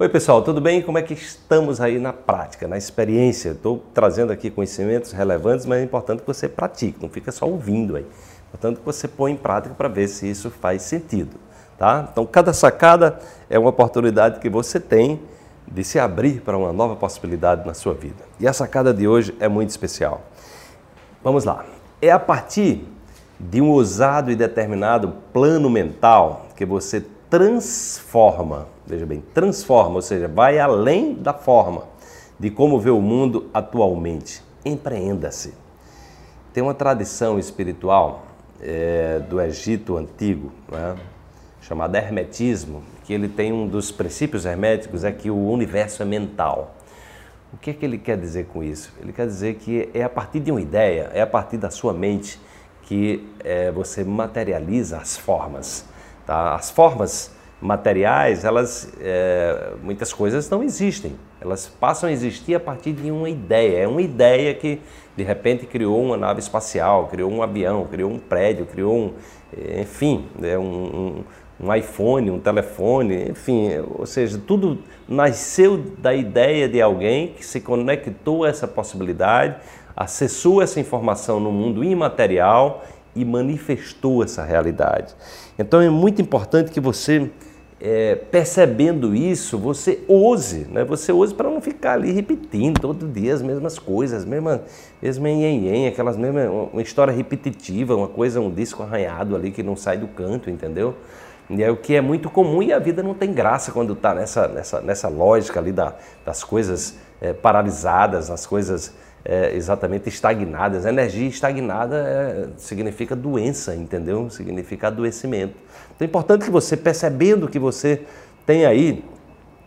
Oi pessoal, tudo bem? Como é que estamos aí na prática, na experiência? Estou trazendo aqui conhecimentos relevantes, mas é importante que você pratique, não fica só ouvindo aí. Portanto, que você põe em prática para ver se isso faz sentido, tá? Então, cada sacada é uma oportunidade que você tem de se abrir para uma nova possibilidade na sua vida. E a sacada de hoje é muito especial. Vamos lá. É a partir de um ousado e determinado plano mental que você transforma, veja bem, transforma, ou seja, vai além da forma de como vê o mundo atualmente. Empreenda-se. Tem uma tradição espiritual é, do Egito antigo, né, chamada hermetismo, que ele tem um dos princípios herméticos é que o universo é mental. O que é que ele quer dizer com isso? Ele quer dizer que é a partir de uma ideia, é a partir da sua mente que é, você materializa as formas. Tá? As formas materiais, elas é, muitas coisas não existem. Elas passam a existir a partir de uma ideia. É uma ideia que de repente criou uma nave espacial, criou um avião, criou um prédio, criou um, enfim, né, um, um um iPhone, um telefone, enfim, ou seja, tudo nasceu da ideia de alguém que se conectou a essa possibilidade, acessou essa informação no mundo imaterial e manifestou essa realidade. Então é muito importante que você, é, percebendo isso, você ouse, né? você ouse para não ficar ali repetindo todo dia as mesmas coisas, as mesmas, mesmo em aquelas mesmas, uma história repetitiva, uma coisa, um disco arranhado ali que não sai do canto, entendeu? E é o que é muito comum e a vida não tem graça quando está nessa, nessa, nessa lógica ali da, das coisas é, paralisadas, as coisas é, exatamente estagnadas. Energia estagnada é, significa doença, entendeu? Significa adoecimento. Então é importante que você, percebendo que você tem aí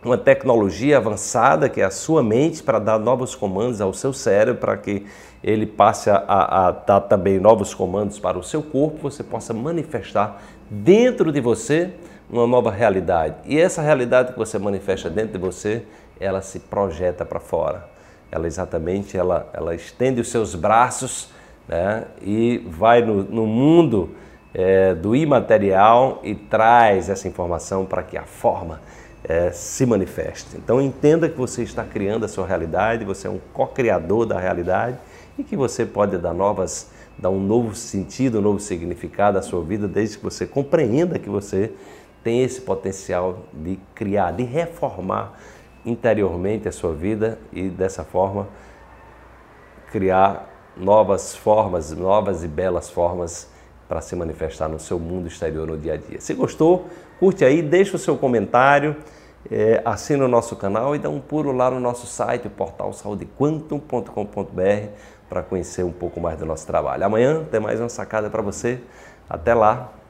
uma tecnologia avançada, que é a sua mente, para dar novos comandos ao seu cérebro, para que ele passe a, a, dar também novos comandos para o seu corpo, você possa manifestar dentro de você uma nova realidade. E essa realidade que você manifesta dentro de você, ela se projeta para fora. Ela exatamente, ela, ela estende os seus braços né, e vai no, no mundo é, do imaterial e traz essa informação para que a forma é, se manifeste. Então entenda que você está criando a sua realidade, você é um co-criador da realidade e que você pode dar novas, dar um novo sentido, um novo significado à sua vida, desde que você compreenda que você tem esse potencial de criar, de reformar interiormente a sua vida e dessa forma criar novas formas, novas e belas formas para se manifestar no seu mundo exterior no dia a dia. Se gostou, curte aí, deixa o seu comentário, é, assina o nosso canal e dá um pulo lá no nosso site, portalsaudequantum.com.br para conhecer um pouco mais do nosso trabalho. Amanhã tem mais uma sacada para você. Até lá.